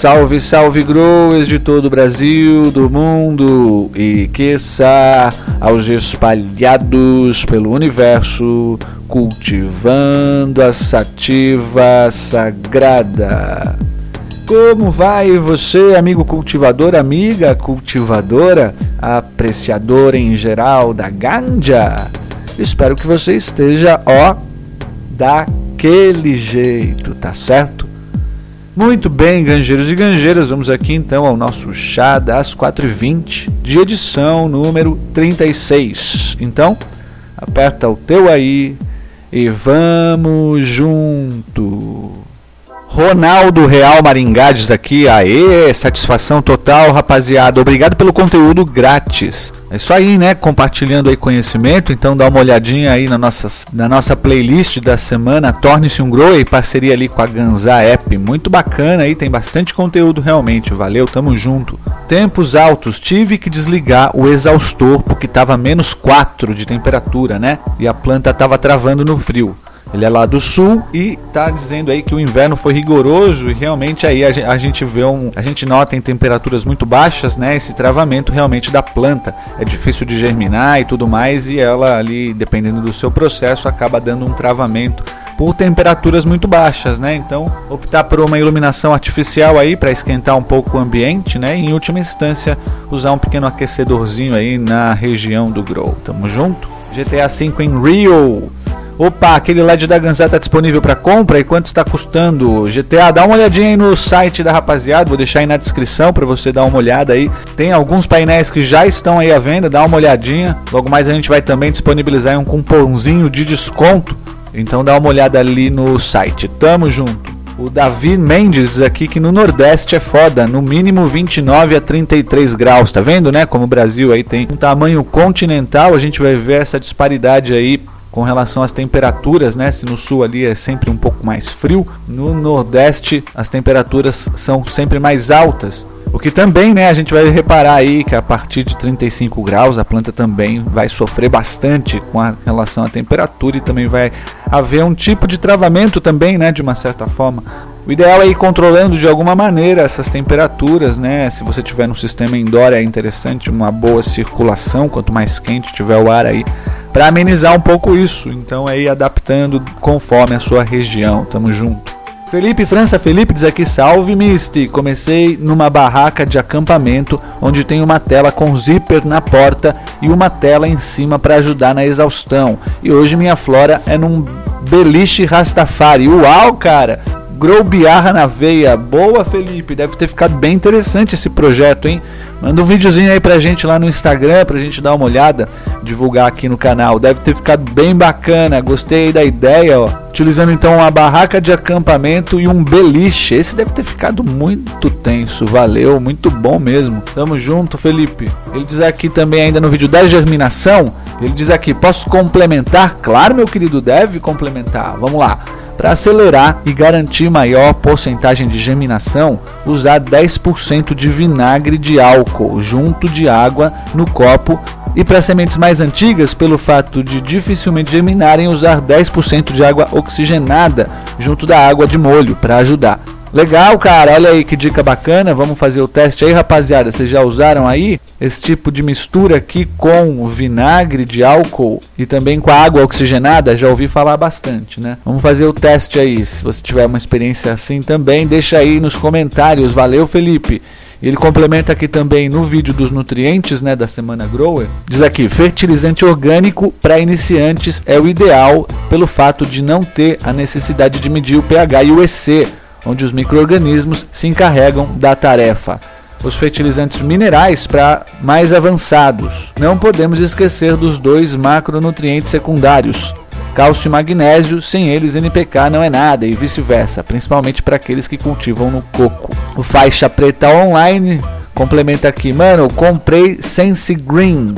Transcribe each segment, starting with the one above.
Salve, salve growers de todo o Brasil, do mundo e quiçá aos espalhados pelo universo, cultivando a sativa sagrada. Como vai você, amigo cultivador, amiga cultivadora, apreciador em geral da ganja? Espero que você esteja, ó, daquele jeito, tá certo? Muito bem, ganjeiros e ganjeiras, vamos aqui então ao nosso chá das 4h20 de edição número 36. Então, aperta o teu aí e vamos junto. Ronaldo Real Maringá diz aqui, aê, satisfação total, rapaziada. Obrigado pelo conteúdo grátis. É isso aí, né? Compartilhando aí conhecimento, então dá uma olhadinha aí na nossa, na nossa playlist da semana, Torne-se um Grow, parceria ali com a Ganza App. Muito bacana aí, tem bastante conteúdo realmente. Valeu, tamo junto. Tempos altos, tive que desligar o exaustor porque tava menos 4 de temperatura, né? E a planta tava travando no frio. Ele é lá do sul e tá dizendo aí que o inverno foi rigoroso e realmente aí a gente vê um, a gente nota em temperaturas muito baixas, né, esse travamento realmente da planta. É difícil de germinar e tudo mais e ela ali, dependendo do seu processo, acaba dando um travamento por temperaturas muito baixas, né? Então, optar por uma iluminação artificial aí para esquentar um pouco o ambiente, né? E, em última instância, usar um pequeno aquecedorzinho aí na região do grow. Tamo junto? GTA V em Rio Opa, aquele LED da Ganzé está disponível para compra e quanto está custando? GTA, dá uma olhadinha aí no site da rapaziada, vou deixar aí na descrição para você dar uma olhada aí. Tem alguns painéis que já estão aí à venda, dá uma olhadinha. Logo mais a gente vai também disponibilizar um cupomzinho de desconto. Então dá uma olhada ali no site. Tamo junto. O Davi Mendes aqui que no Nordeste é foda, no mínimo 29 a 33 graus, tá vendo, né? Como o Brasil aí tem um tamanho continental, a gente vai ver essa disparidade aí com relação às temperaturas, né? Se no sul ali é sempre um pouco mais frio, no nordeste as temperaturas são sempre mais altas. O que também, né, a gente vai reparar aí que a partir de 35 graus a planta também vai sofrer bastante com relação à temperatura e também vai haver um tipo de travamento também, né, de uma certa forma. O ideal é ir controlando de alguma maneira essas temperaturas, né? Se você tiver no sistema indoor é interessante uma boa circulação, quanto mais quente tiver o ar aí, para amenizar um pouco isso. Então ir adaptando conforme a sua região. Tamo junto. Felipe França Felipe diz aqui: Salve Misty! Comecei numa barraca de acampamento onde tem uma tela com zíper na porta e uma tela em cima para ajudar na exaustão. E hoje minha flora é num beliche Rastafari. Uau, cara! Grow Biarra na veia. Boa, Felipe. Deve ter ficado bem interessante esse projeto, hein? Manda um videozinho aí pra gente lá no Instagram pra gente dar uma olhada, divulgar aqui no canal. Deve ter ficado bem bacana. Gostei da ideia, ó. Utilizando então uma barraca de acampamento e um beliche. Esse deve ter ficado muito tenso. Valeu, muito bom mesmo. Tamo junto, Felipe. Ele diz aqui também ainda no vídeo da germinação, ele diz aqui: "Posso complementar?" Claro, meu querido, deve complementar. Vamos lá. Para acelerar e garantir maior porcentagem de germinação, usar 10% de vinagre de álcool junto de água no copo e para sementes mais antigas, pelo fato de dificilmente germinarem, usar 10% de água oxigenada junto da água de molho para ajudar. Legal, cara. Olha aí que dica bacana. Vamos fazer o teste aí, rapaziada. Vocês já usaram aí esse tipo de mistura aqui com vinagre de álcool e também com a água oxigenada? Já ouvi falar bastante, né? Vamos fazer o teste aí. Se você tiver uma experiência assim também, deixa aí nos comentários. Valeu, Felipe. Ele complementa aqui também no vídeo dos nutrientes, né, da semana Grower. Diz aqui: fertilizante orgânico para iniciantes é o ideal pelo fato de não ter a necessidade de medir o pH e o EC onde os microorganismos se encarregam da tarefa. Os fertilizantes minerais para mais avançados. Não podemos esquecer dos dois macronutrientes secundários, cálcio e magnésio, sem eles NPK não é nada e vice-versa, principalmente para aqueles que cultivam no coco. O faixa preta online complementa aqui, mano, comprei Sense Green,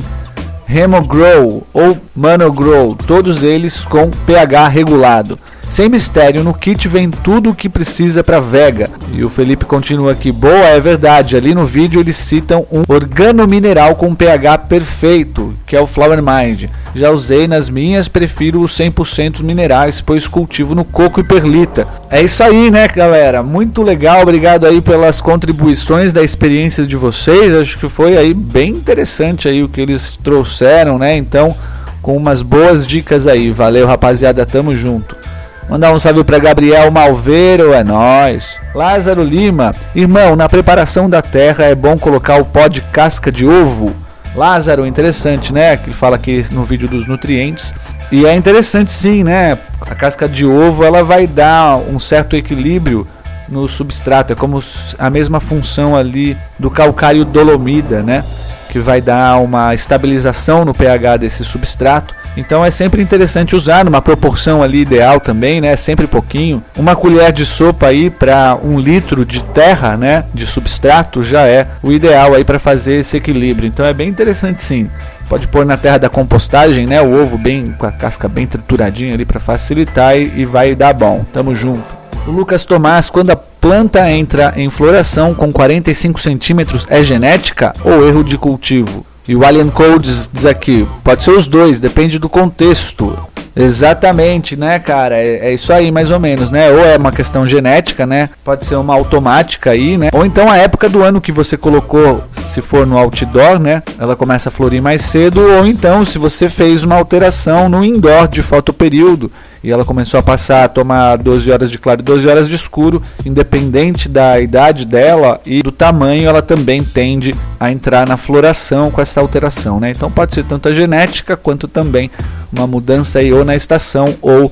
Hemogrow ou Manogrow, todos eles com pH regulado. Sem mistério, no kit vem tudo o que precisa para Vega. E o Felipe continua aqui: boa, é verdade. Ali no vídeo eles citam um organomineral com pH perfeito, que é o Flower Mind. Já usei nas minhas, prefiro os 100% minerais, pois cultivo no coco e perlita. É isso aí, né, galera? Muito legal, obrigado aí pelas contribuições da experiência de vocês. Acho que foi aí bem interessante aí o que eles trouxeram, né? Então, com umas boas dicas aí. Valeu, rapaziada, tamo junto. Mandar um salve para Gabriel Malveiro, é nós. Lázaro Lima, irmão, na preparação da terra é bom colocar o pó de casca de ovo. Lázaro, interessante, né? Que ele fala aqui no vídeo dos nutrientes. E é interessante sim, né? A casca de ovo ela vai dar um certo equilíbrio no substrato, é como a mesma função ali do calcário dolomida, né? Que vai dar uma estabilização no pH desse substrato então é sempre interessante usar numa proporção ali ideal também, né? Sempre pouquinho. Uma colher de sopa aí para um litro de terra, né? De substrato já é o ideal aí para fazer esse equilíbrio. Então é bem interessante sim. Pode pôr na terra da compostagem, né? O ovo bem com a casca bem trituradinha ali para facilitar e, e vai dar bom. Tamo junto. O Lucas Tomás, quando a planta entra em floração com 45 centímetros, é genética ou erro de cultivo? E o Alien Codes diz aqui, pode ser os dois, depende do contexto. Exatamente, né, cara? É, é, isso aí, mais ou menos, né? Ou é uma questão genética, né? Pode ser uma automática aí, né? Ou então a época do ano que você colocou, se for no outdoor, né? Ela começa a florir mais cedo. Ou então, se você fez uma alteração no indoor de fotoperíodo e ela começou a passar a tomar 12 horas de claro e 12 horas de escuro, independente da idade dela e do tamanho, ela também tende a entrar na floração com essa alteração, né? Então pode ser tanto a genética quanto também uma mudança aí ou na estação ou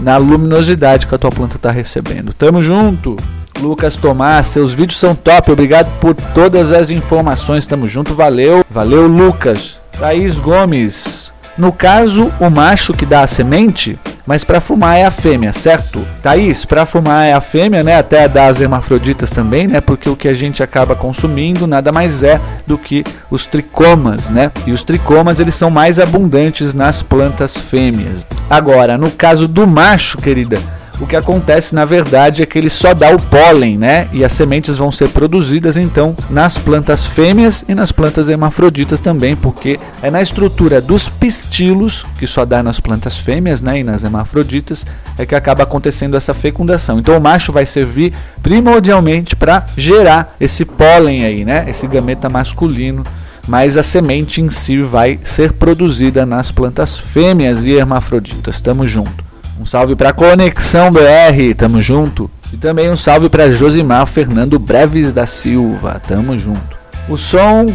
na luminosidade que a tua planta está recebendo. Tamo junto! Lucas Tomás, seus vídeos são top. Obrigado por todas as informações. Tamo junto, valeu. Valeu, Lucas. Thaís Gomes. No caso, o macho que dá a semente mas para fumar é a fêmea, certo? Thaís, para fumar é a fêmea, né? Até das hermafroditas também, né? Porque o que a gente acaba consumindo nada mais é do que os tricomas, né? E os tricomas eles são mais abundantes nas plantas fêmeas. Agora, no caso do macho, querida, o que acontece na verdade é que ele só dá o pólen, né? E as sementes vão ser produzidas então nas plantas fêmeas e nas plantas hermafroditas também, porque é na estrutura dos pistilos, que só dá nas plantas fêmeas, né? E nas hermafroditas, é que acaba acontecendo essa fecundação. Então o macho vai servir primordialmente para gerar esse pólen aí, né? Esse gameta masculino mas a semente em si vai ser produzida nas plantas fêmeas e hermafroditas. Tamo junto. Um salve para Conexão BR, tamo junto. E também um salve para Josimar Fernando Breves da Silva, tamo junto. O som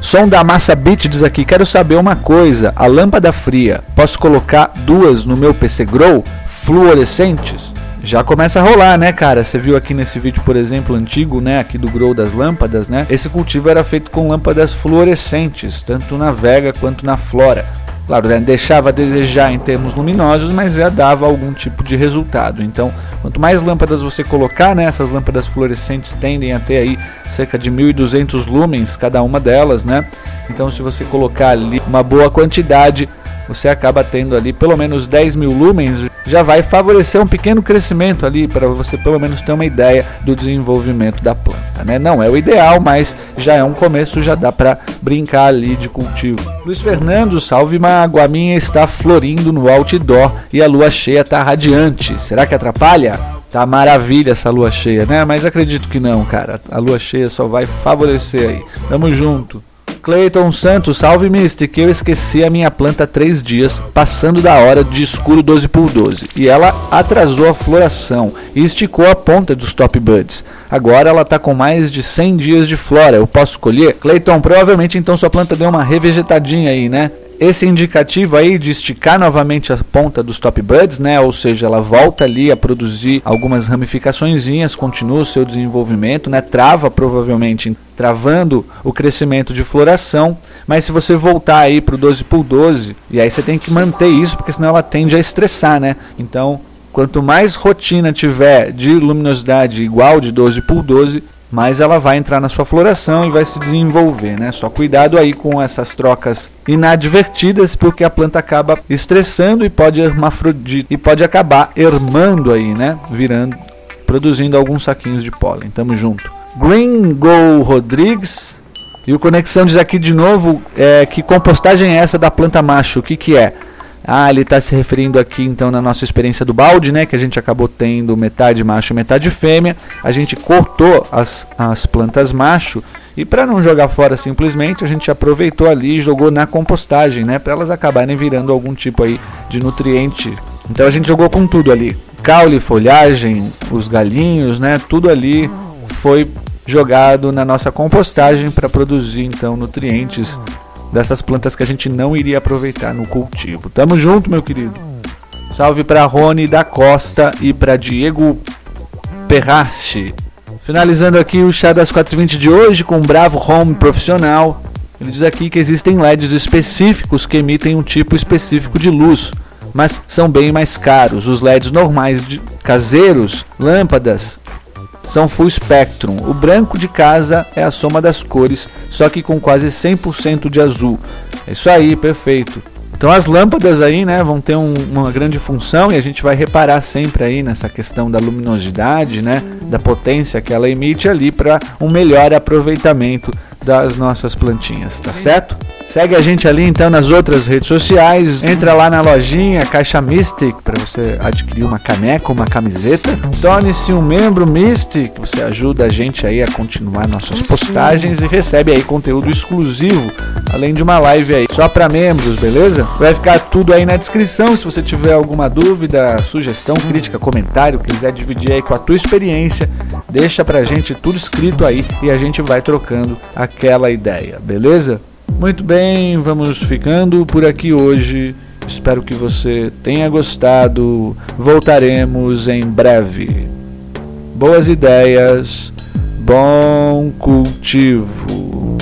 Som da Massa Beat diz aqui: Quero saber uma coisa. A lâmpada fria, posso colocar duas no meu PC Grow? Fluorescentes? Já começa a rolar, né, cara? Você viu aqui nesse vídeo, por exemplo, antigo, né, aqui do Grow das lâmpadas, né? Esse cultivo era feito com lâmpadas fluorescentes, tanto na Vega quanto na Flora. Claro, né, deixava a desejar em termos luminosos, mas já dava algum tipo de resultado. Então, quanto mais lâmpadas você colocar, né, essas lâmpadas fluorescentes tendem a ter aí cerca de 1.200 lumens cada uma delas, né? Então, se você colocar ali uma boa quantidade, você acaba tendo ali pelo menos 10 mil lumens já vai favorecer um pequeno crescimento ali para você pelo menos ter uma ideia do desenvolvimento da planta, né? Não é o ideal, mas já é um começo, já dá para brincar ali de cultivo. Luiz Fernando, salve mágoa, a minha está florindo no outdoor e a lua cheia está radiante. Será que atrapalha? Tá maravilha essa lua cheia, né? Mas acredito que não, cara. A lua cheia só vai favorecer aí. Tamo junto. Cleiton Santos, salve Mystic, eu esqueci a minha planta há três dias, passando da hora de escuro 12 por 12 e ela atrasou a floração e esticou a ponta dos top buds. Agora ela está com mais de 100 dias de flora, eu posso colher? Cleiton, provavelmente então sua planta deu uma revegetadinha aí, né? Esse indicativo aí de esticar novamente a ponta dos top buds, né? Ou seja, ela volta ali a produzir algumas ramificações, continua o seu desenvolvimento, né? Trava provavelmente travando o crescimento de floração, mas se você voltar aí para o 12 por 12, e aí você tem que manter isso, porque senão ela tende a estressar, né? Então, quanto mais rotina tiver de luminosidade igual de 12 por 12, mas ela vai entrar na sua floração e vai se desenvolver, né? Só cuidado aí com essas trocas inadvertidas, porque a planta acaba estressando e pode hermafrodita e pode acabar ermando aí, né? Virando, produzindo alguns saquinhos de pólen. Tamo junto. Green Go Rodrigues e o Conexão diz aqui de novo é, que compostagem é essa da planta macho? O que, que é? Ah, ele está se referindo aqui então na nossa experiência do balde, né? Que a gente acabou tendo metade macho e metade fêmea. A gente cortou as, as plantas macho e para não jogar fora simplesmente, a gente aproveitou ali e jogou na compostagem, né? Para elas acabarem virando algum tipo aí de nutriente. Então a gente jogou com tudo ali. Caule, folhagem, os galinhos, né? Tudo ali foi jogado na nossa compostagem para produzir então nutrientes dessas plantas que a gente não iria aproveitar no cultivo. Tamo junto, meu querido. Salve para Rony da Costa e para Diego Perrache. Finalizando aqui o chá das 420 de hoje com um bravo home profissional. Ele diz aqui que existem LEDs específicos que emitem um tipo específico de luz, mas são bem mais caros. Os LEDs normais de caseiros, lâmpadas, são full spectrum. O branco de casa é a soma das cores, só que com quase 100% de azul. É isso aí, perfeito. Então as lâmpadas aí, né, vão ter um, uma grande função e a gente vai reparar sempre aí nessa questão da luminosidade, né, da potência que ela emite ali para um melhor aproveitamento das nossas plantinhas, tá certo? Segue a gente ali então nas outras redes sociais, entra lá na lojinha Caixa Mystic para você adquirir uma caneca, uma camiseta. Torne-se um membro Mystic, você ajuda a gente aí a continuar nossas postagens e recebe aí conteúdo exclusivo, além de uma live aí só para membros, beleza? Vai ficar tudo aí na descrição. Se você tiver alguma dúvida, sugestão, crítica, comentário, quiser dividir aí com a tua experiência, deixa pra gente tudo escrito aí e a gente vai trocando aquela ideia, beleza? Muito bem, vamos ficando por aqui hoje. Espero que você tenha gostado. Voltaremos em breve. Boas ideias, bom cultivo.